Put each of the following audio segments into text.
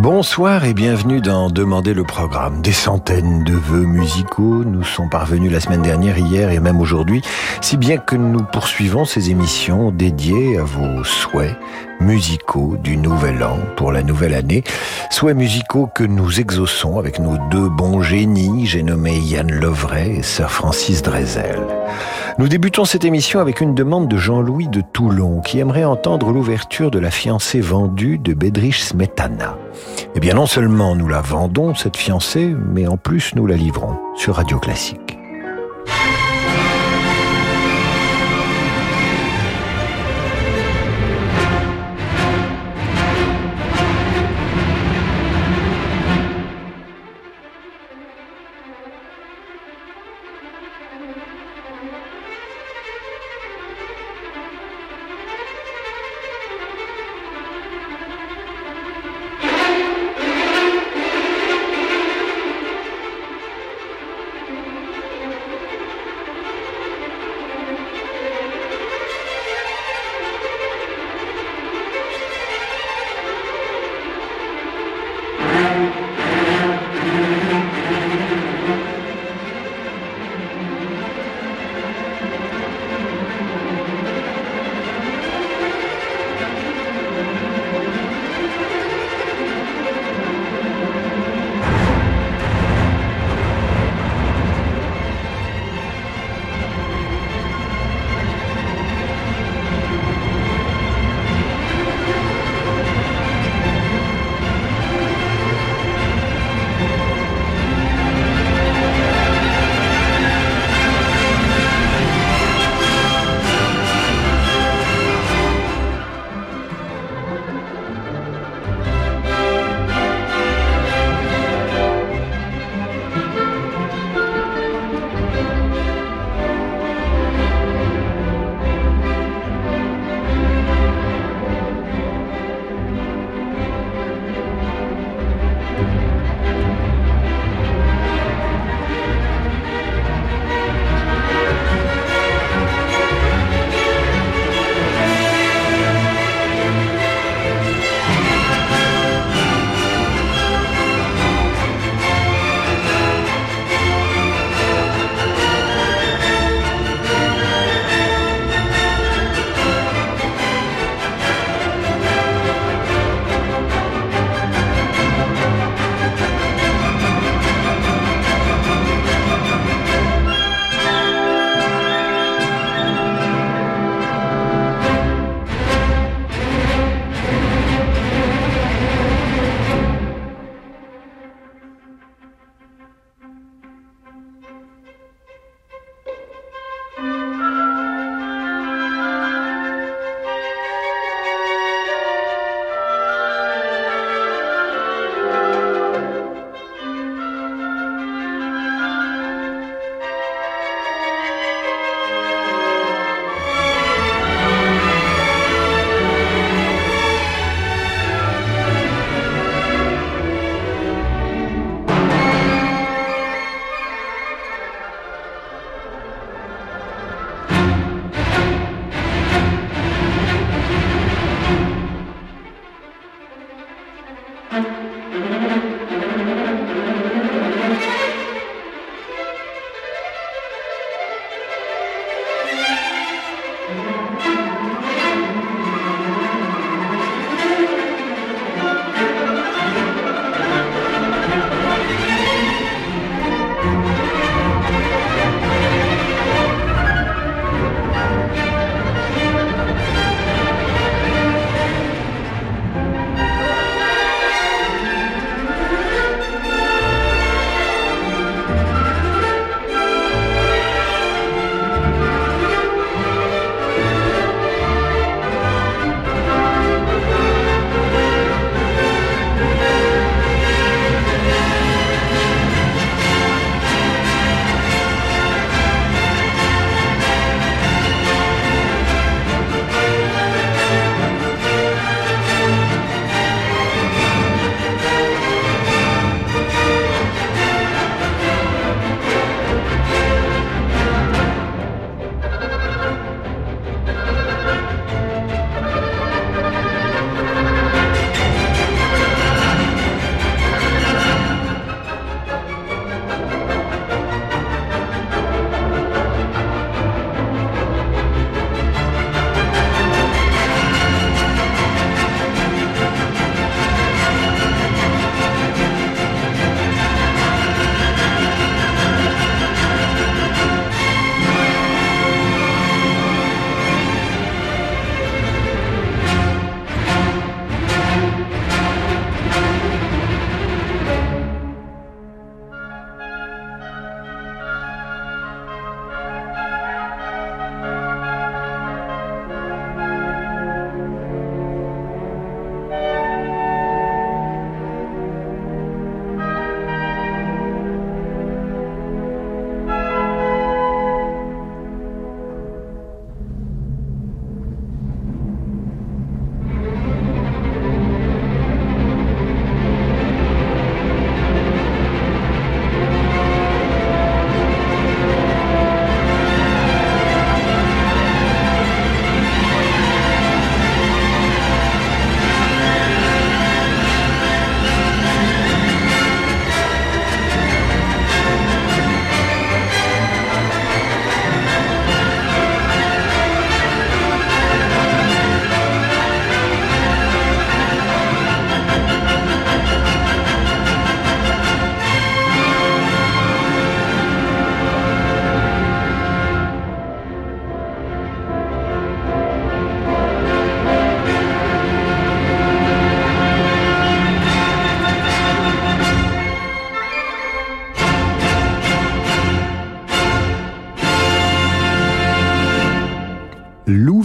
Bonsoir et bienvenue dans Demander le programme. Des centaines de vœux musicaux nous sont parvenus la semaine dernière, hier et même aujourd'hui, si bien que nous poursuivons ces émissions dédiées à vos souhaits musicaux du nouvel an pour la nouvelle année. Souhaits musicaux que nous exauçons avec nos deux bons génies, j'ai nommé Yann Lovray et Sir Francis Drezel. Nous débutons cette émission avec une demande de Jean-Louis de Toulon qui aimerait entendre l'ouverture de la fiancée vendue de Bedrich Smetana. Eh bien non seulement nous la vendons, cette fiancée, mais en plus nous la livrons sur Radio Classique.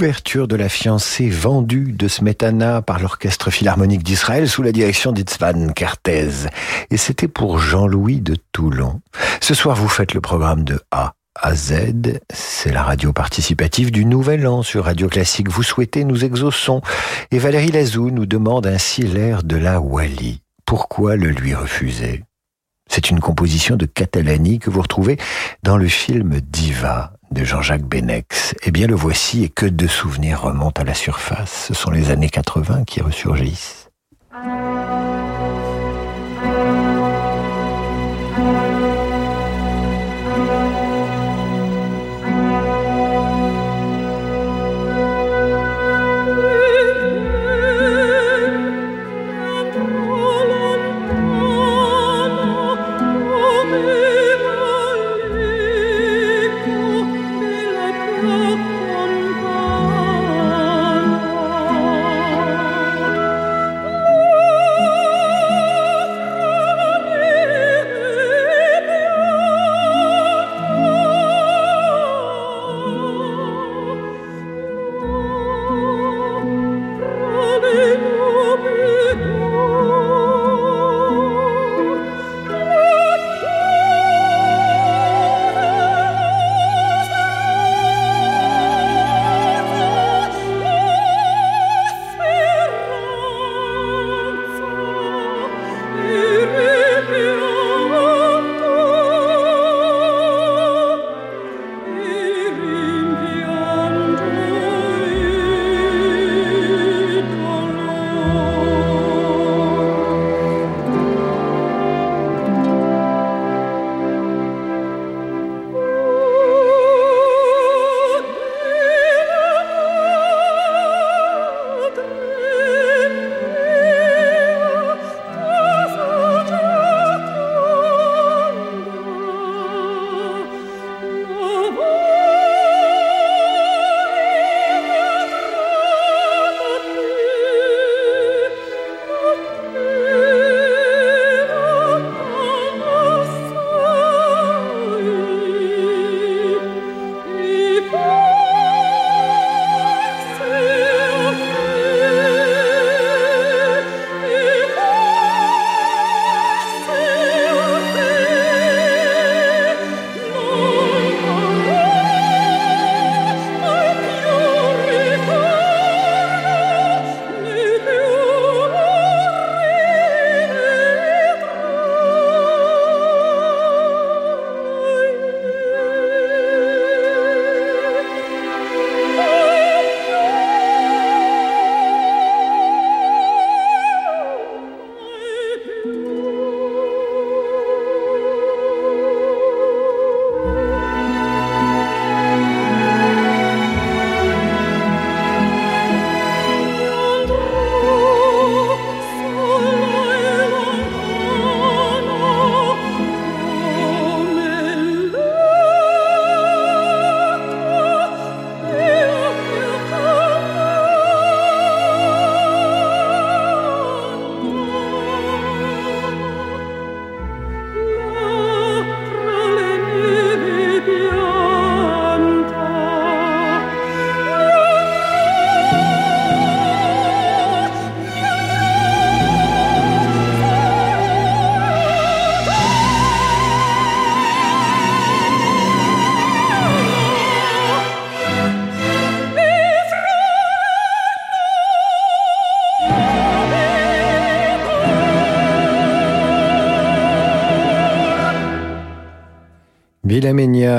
L'ouverture de la fiancée vendue de Smetana par l'Orchestre Philharmonique d'Israël sous la direction d'Itzvan Kertez. Et c'était pour Jean-Louis de Toulon. Ce soir, vous faites le programme de A à Z. C'est la radio participative du Nouvel An sur Radio Classique. Vous souhaitez, nous exauçons. Et Valérie Lazou nous demande ainsi l'air de la Wally. Pourquoi le lui refuser? C'est une composition de Catalani que vous retrouvez dans le film Diva de Jean-Jacques Benex. Eh bien, le voici et que de souvenirs remontent à la surface. Ce sont les années 80 qui ressurgissent.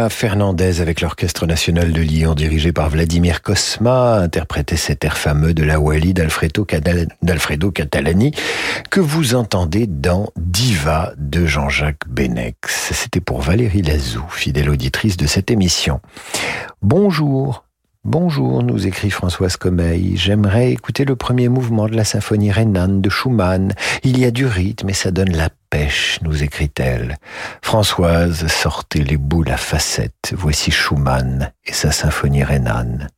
Fernandez avec l'Orchestre National de Lyon dirigé par Vladimir Kosma interprétait cet air fameux de la Wally d'Alfredo Catalani que vous entendez dans Diva de Jean-Jacques Benex. C'était pour Valérie Lazou, fidèle auditrice de cette émission. Bonjour. Bonjour, nous écrit Françoise Comeil. J'aimerais écouter le premier mouvement de la symphonie rhénane de Schumann. Il y a du rythme et ça donne la nous écrit-elle. Françoise, sortez les boules à facettes. Voici Schumann et sa symphonie rhénane.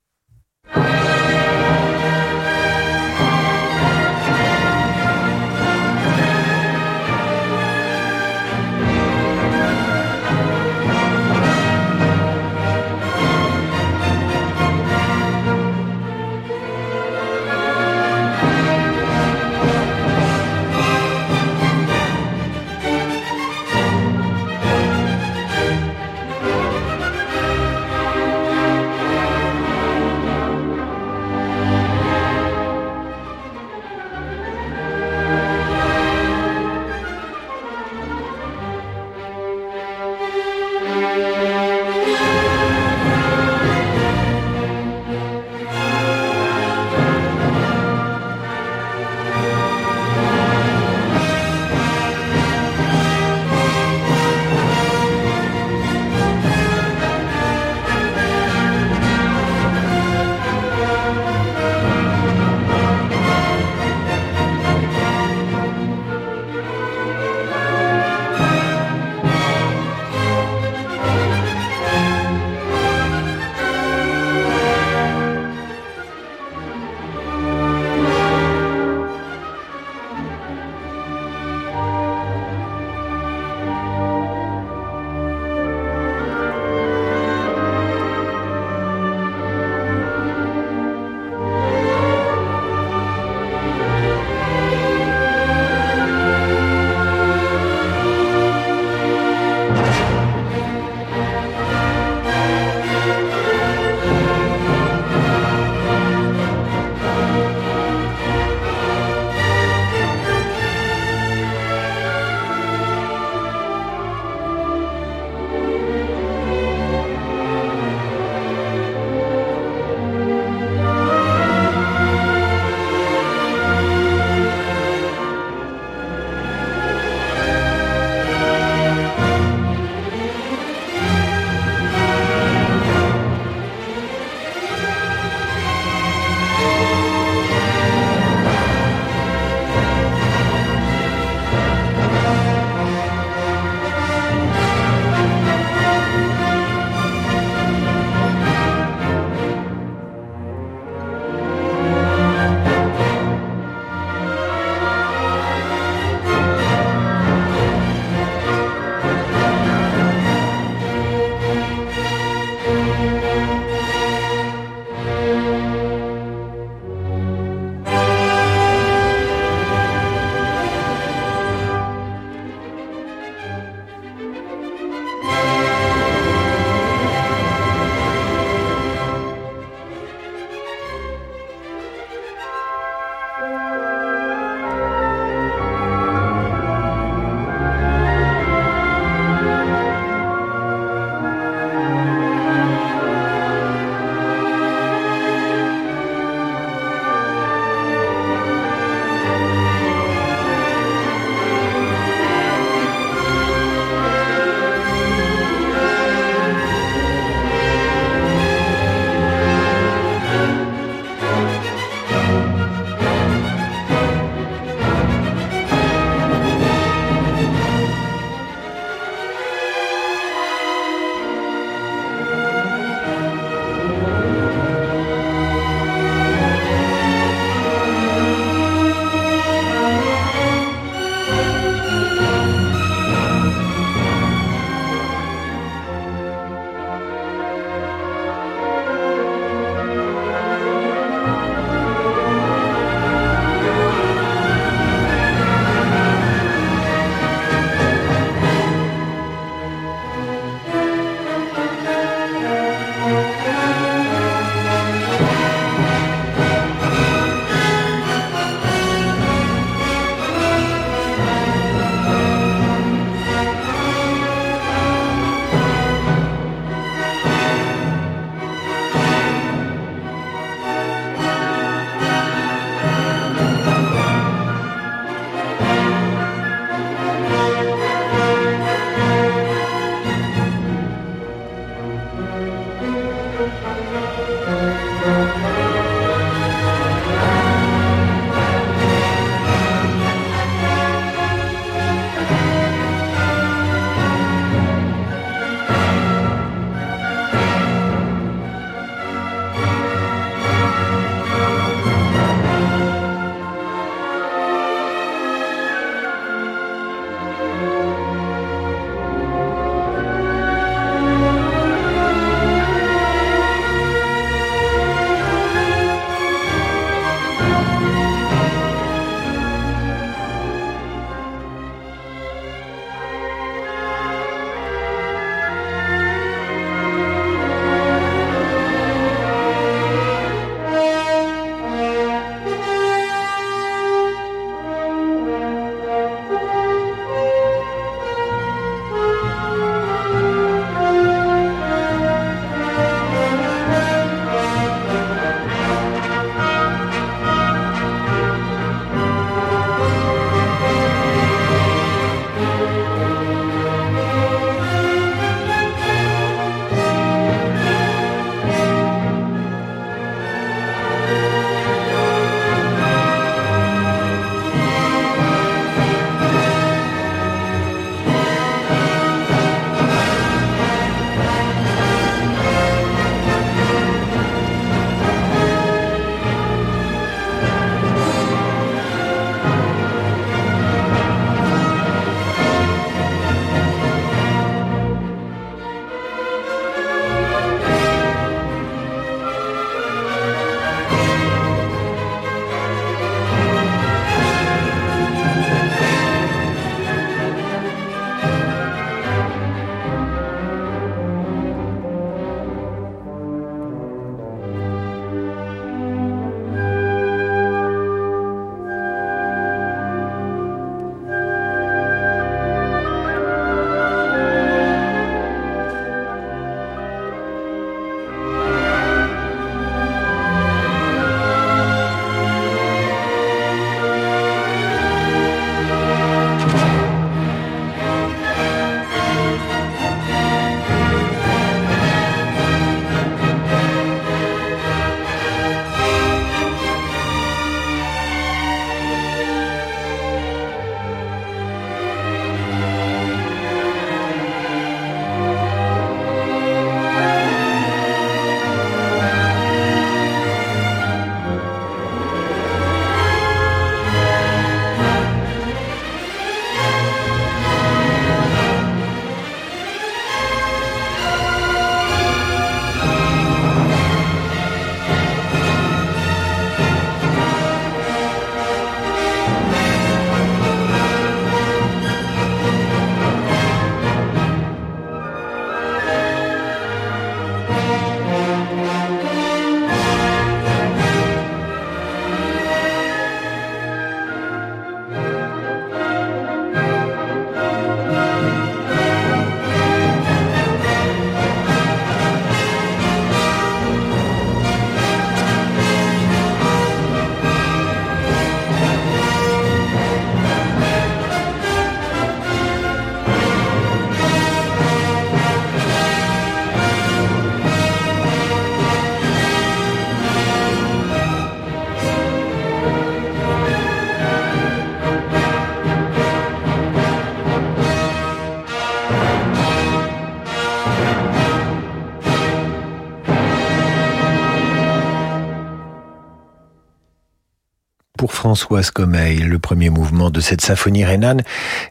Françoise Commeil, le premier mouvement de cette symphonie rhénane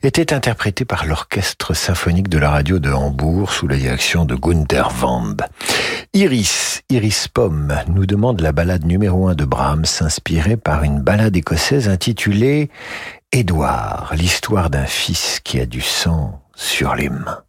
était interprété par l'orchestre symphonique de la radio de Hambourg sous la direction de Gunther Wamb. Iris, Iris Pomme, nous demande la balade numéro un de Brahms, inspirée par une balade écossaise intitulée Édouard, l'histoire d'un fils qui a du sang sur les mains.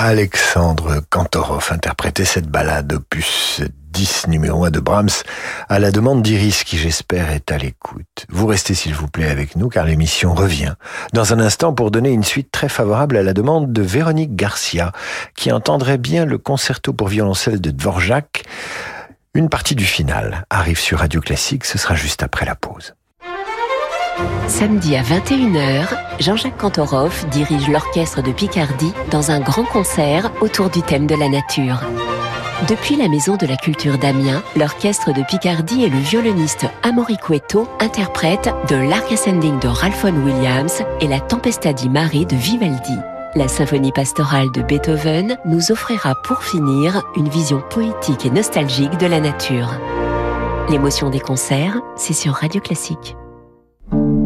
Alexandre Kantorov interprétait cette balade opus 10 numéro 1 de Brahms à la demande d'Iris qui j'espère est à l'écoute. Vous restez s'il vous plaît avec nous car l'émission revient dans un instant pour donner une suite très favorable à la demande de Véronique Garcia qui entendrait bien le concerto pour violoncelle de Dvorak. Une partie du final arrive sur Radio Classique, ce sera juste après la pause. Samedi à 21h, Jean-Jacques Cantorov dirige l'orchestre de Picardie dans un grand concert autour du thème de la nature. Depuis la Maison de la Culture d'Amiens, l'orchestre de Picardie et le violoniste Amaury Cueto interprètent de l'Arc Ascending de Ralphon Williams et la Tempesta di Mare de Vivaldi. La symphonie pastorale de Beethoven nous offrira pour finir une vision poétique et nostalgique de la nature. L'émotion des concerts, c'est sur Radio Classique.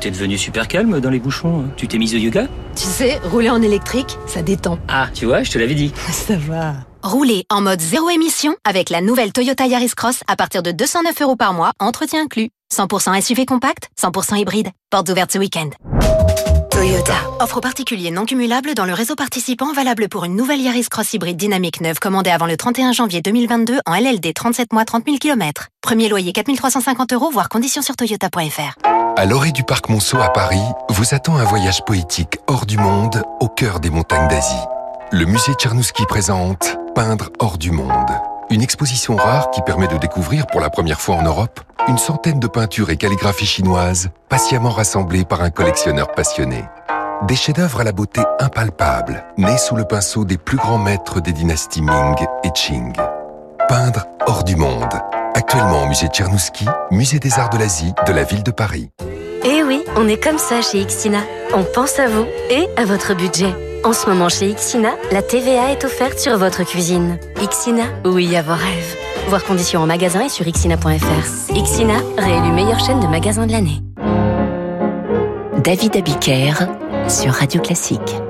T'es devenu super calme dans les bouchons. Tu t'es mise au yoga? Tu sais, rouler en électrique, ça détend. Ah, tu vois, je te l'avais dit. Ça va. Roulez en mode zéro émission avec la nouvelle Toyota Yaris Cross à partir de 209 euros par mois, entretien inclus. 100% SUV compact, 100% hybride. Portes ouvertes ce week-end. Toyota. Offre particulier non cumulable dans le réseau participant valable pour une nouvelle Yaris Cross hybride dynamique neuve commandée avant le 31 janvier 2022 en LLD 37 mois 30 000 km. Premier loyer 4350 euros, voire conditions sur toyota.fr. À l'orée du parc Monceau à Paris, vous attend un voyage poétique hors du monde, au cœur des montagnes d'Asie. Le musée Tchernouski présente Peindre hors du monde. Une exposition rare qui permet de découvrir pour la première fois en Europe une centaine de peintures et calligraphies chinoises patiemment rassemblées par un collectionneur passionné. Des chefs-d'œuvre à la beauté impalpable, nés sous le pinceau des plus grands maîtres des dynasties Ming et Qing. Peindre hors du monde. Actuellement au musée Tchernouski, musée des arts de l'Asie de la ville de Paris. Eh oui, on est comme ça chez Ixina. On pense à vous et à votre budget. En ce moment chez Ixina, la TVA est offerte sur votre cuisine. Ixina, oui à vos rêves. Voir conditions en magasin et sur ixina.fr. Ixina, réélu meilleure chaîne de magasins de l'année. David Abiker sur Radio Classique.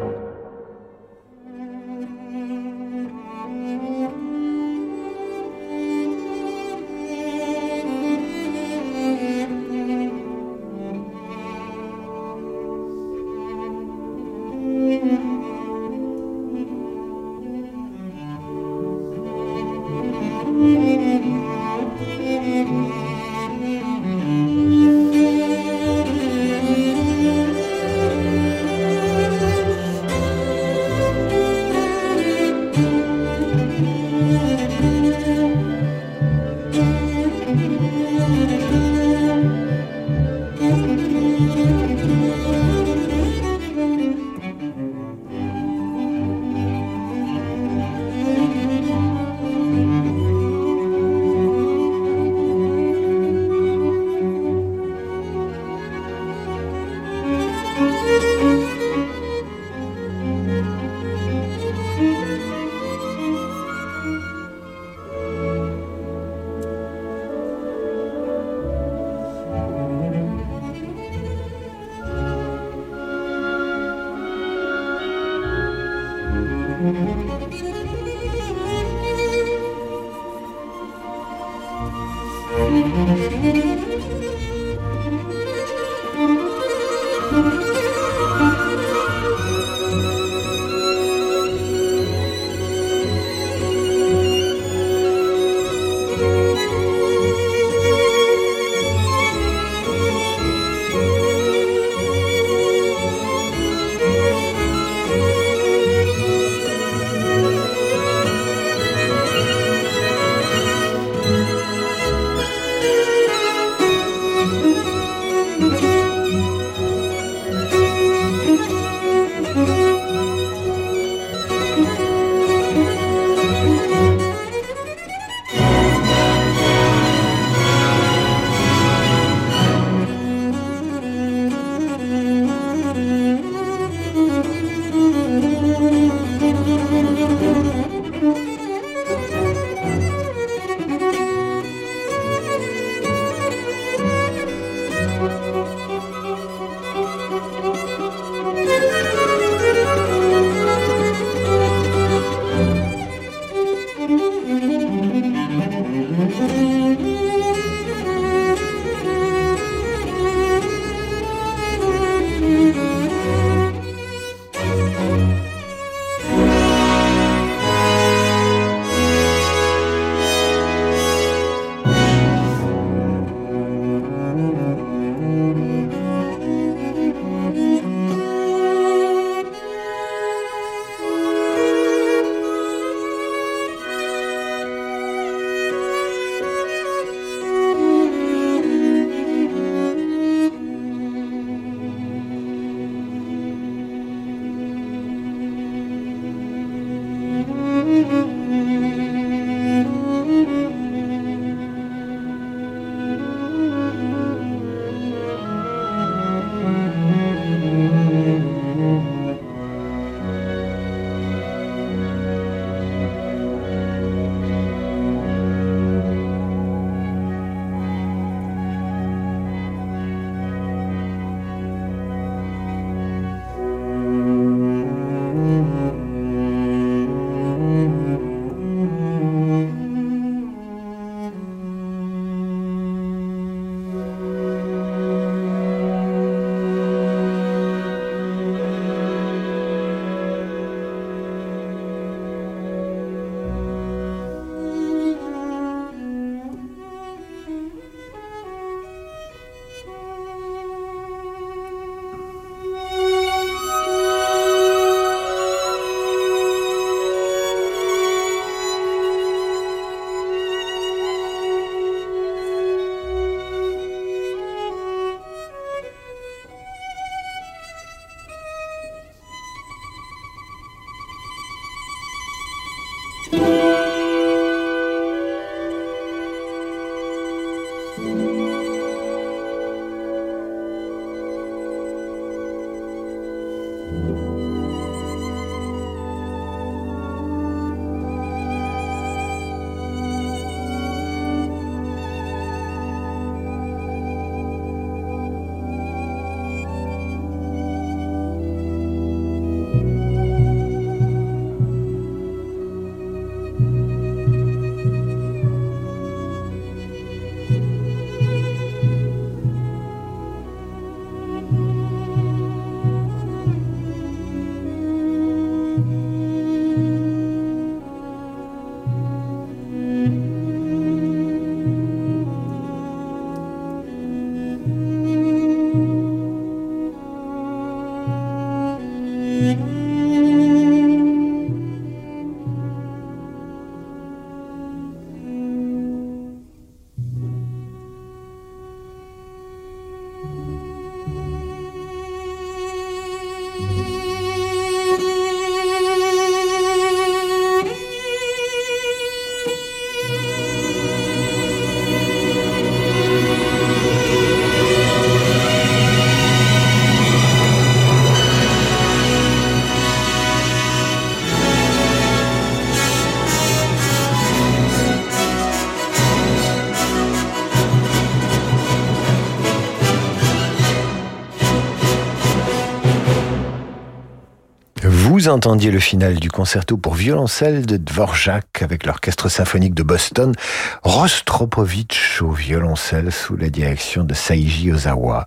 Vous entendiez le final du concerto pour violoncelle de Dvorak avec l'orchestre symphonique de Boston, Rostropovitch au violoncelle sous la direction de Saiji Ozawa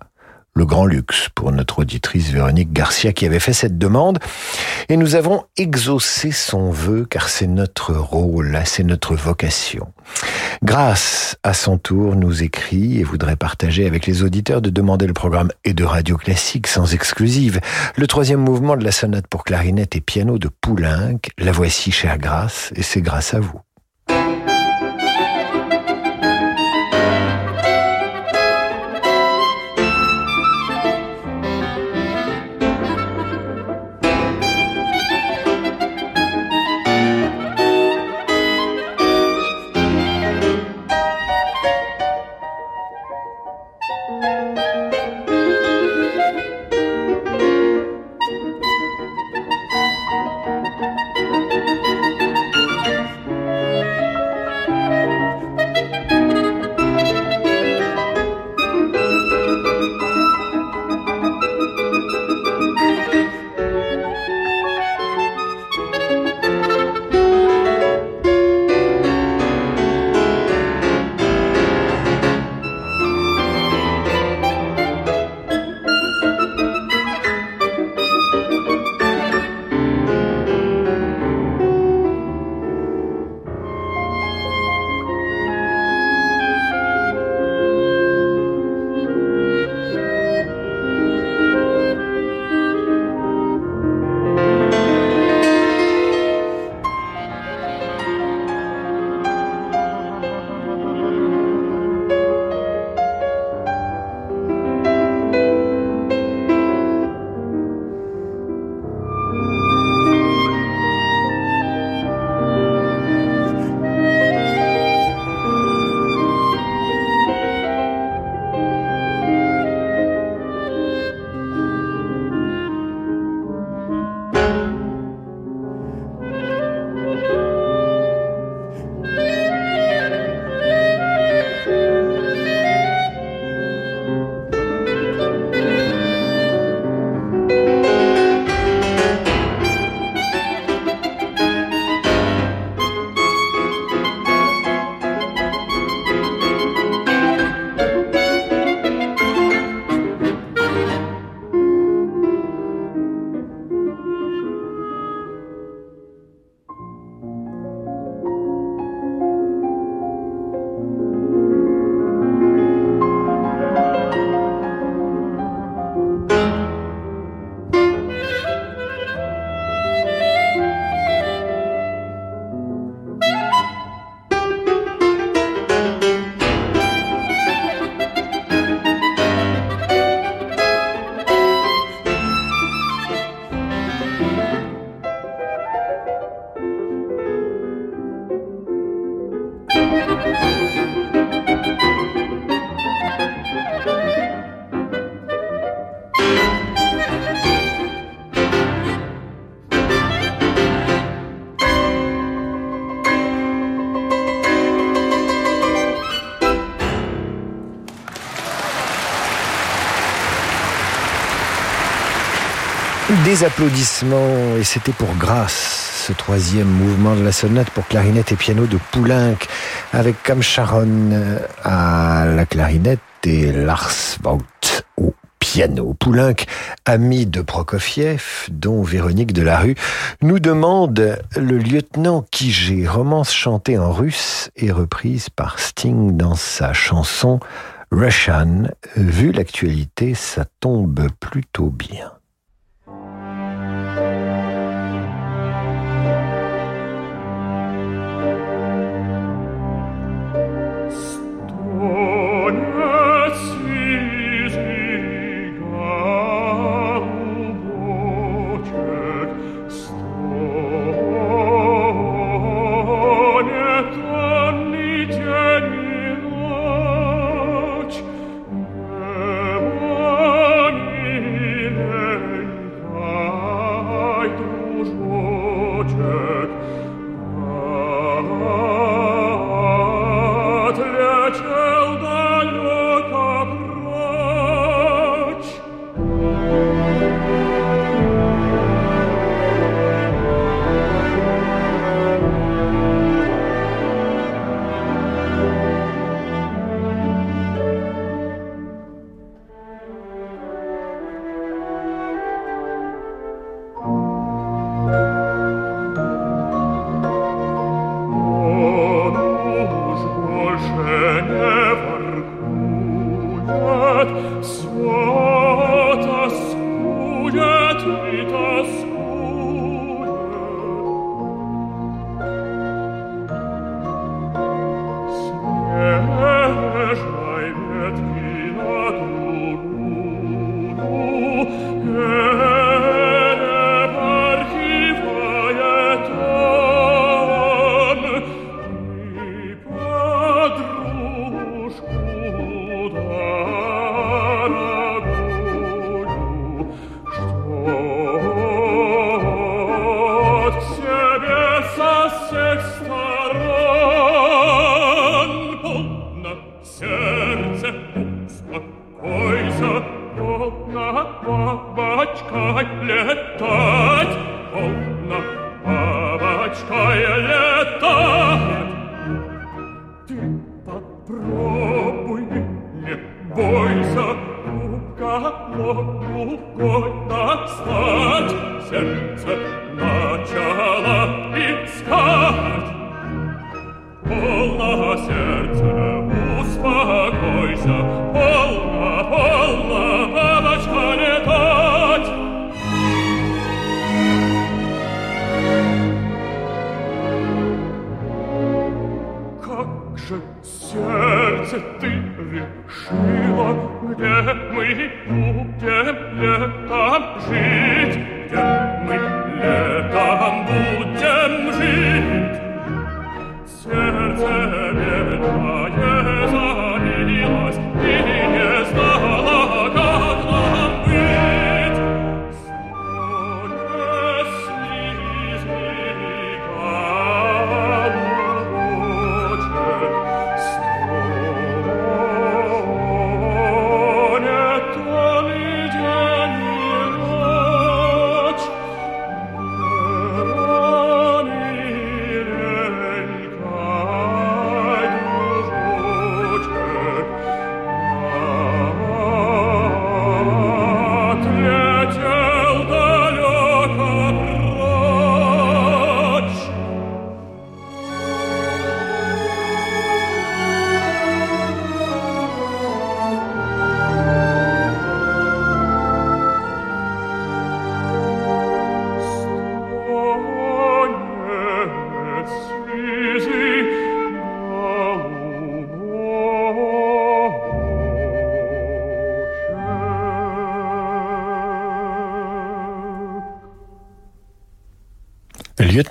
le grand luxe pour notre auditrice Véronique Garcia qui avait fait cette demande. Et nous avons exaucé son vœu car c'est notre rôle, c'est notre vocation. Grâce à son tour nous écrit et voudrait partager avec les auditeurs de demander le programme et de radio classique sans exclusive. Le troisième mouvement de la sonate pour clarinette et piano de Poulenc. La voici, chère Grâce, et c'est grâce à vous. Applaudissements, et c'était pour grâce ce troisième mouvement de la sonate pour clarinette et piano de Poulenc, avec comme Sharon à la clarinette et Lars Vogt au piano. Poulenc, ami de Prokofiev, dont Véronique Delarue, nous demande le lieutenant Kijé, romance chantée en russe et reprise par Sting dans sa chanson Russian. Vu l'actualité, ça tombe plutôt bien.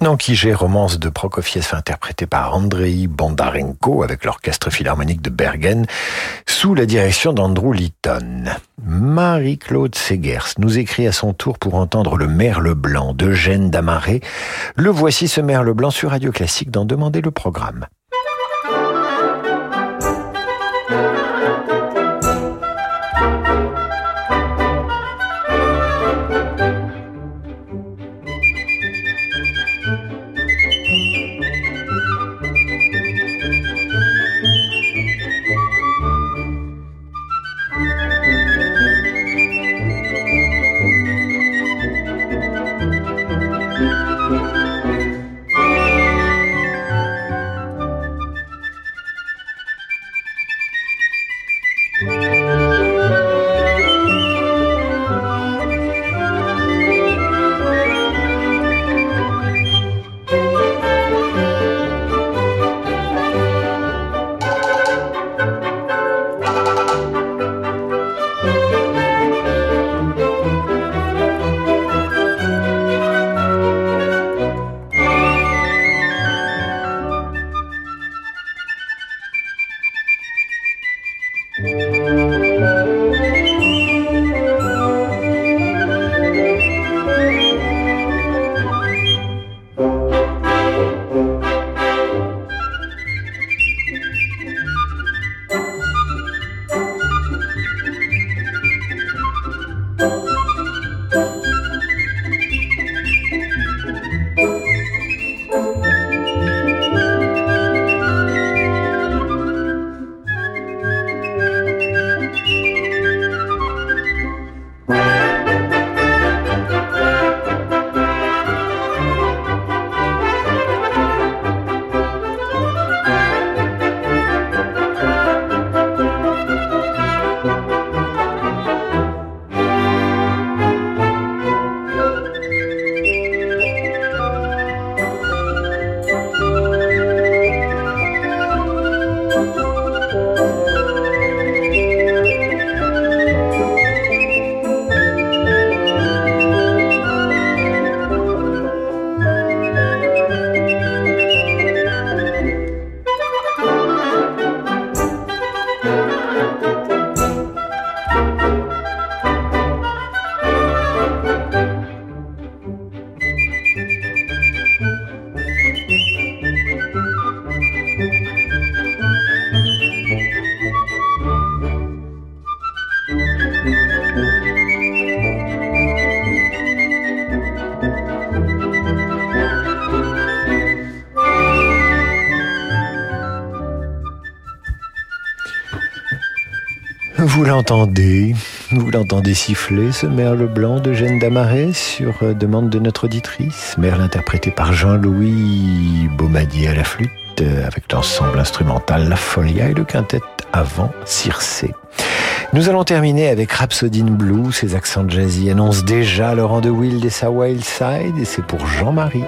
Lieutenant Kijé, romance de Prokofiev interprétée par Andrei Bondarenko avec l'orchestre philharmonique de Bergen sous la direction d'Andrew Litton. Marie-Claude Segers nous écrit à son tour pour entendre le merle blanc d'Eugène Damaré. Le voici ce merle blanc sur Radio Classique d'en demander le programme. L'entendez, vous l'entendez siffler, ce merle blanc de Jeanne Damaret sur euh, demande de notre auditrice. Merle interprété par Jean-Louis Baumadier à la flûte euh, avec l'ensemble instrumental La Folia et le quintet avant Circé. Nous allons terminer avec Rhapsody in Blue. Ses accents jazzy annoncent déjà Laurent de Wild et sa Wild Side et c'est pour Jean-Marie.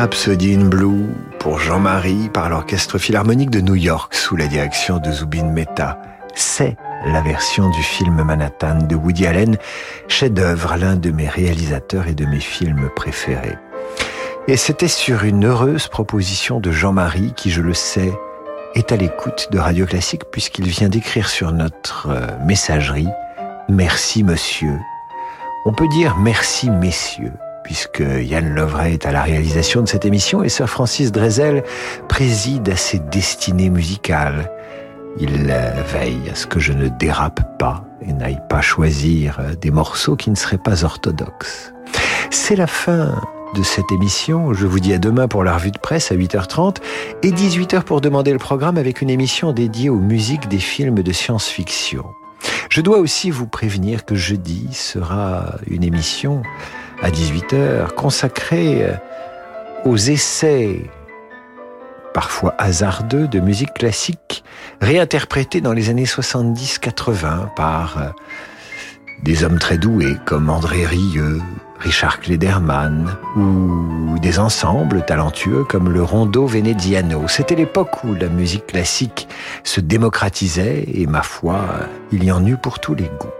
Rhapsody Blue pour Jean-Marie par l'Orchestre Philharmonique de New York sous la direction de Zubin Mehta. C'est la version du film Manhattan de Woody Allen, chef-d'œuvre, l'un de mes réalisateurs et de mes films préférés. Et c'était sur une heureuse proposition de Jean-Marie qui, je le sais, est à l'écoute de Radio Classique puisqu'il vient d'écrire sur notre euh, messagerie Merci monsieur. On peut dire merci messieurs puisque Yann Lovray est à la réalisation de cette émission et Sir Francis Drezel préside à ses destinées musicales. Il euh, veille à ce que je ne dérape pas et n'aille pas choisir euh, des morceaux qui ne seraient pas orthodoxes. C'est la fin de cette émission. Je vous dis à demain pour la revue de presse à 8h30 et 18h pour demander le programme avec une émission dédiée aux musiques des films de science-fiction. Je dois aussi vous prévenir que jeudi sera une émission à 18h consacrée euh, aux essais parfois hasardeux de musique classique réinterprétés dans les années 70-80 par euh, des hommes très doués comme André Rieu, Richard Klederman ou des ensembles talentueux comme le Rondo Veneziano. C'était l'époque où la musique classique se démocratisait et ma foi, il y en eut pour tous les goûts.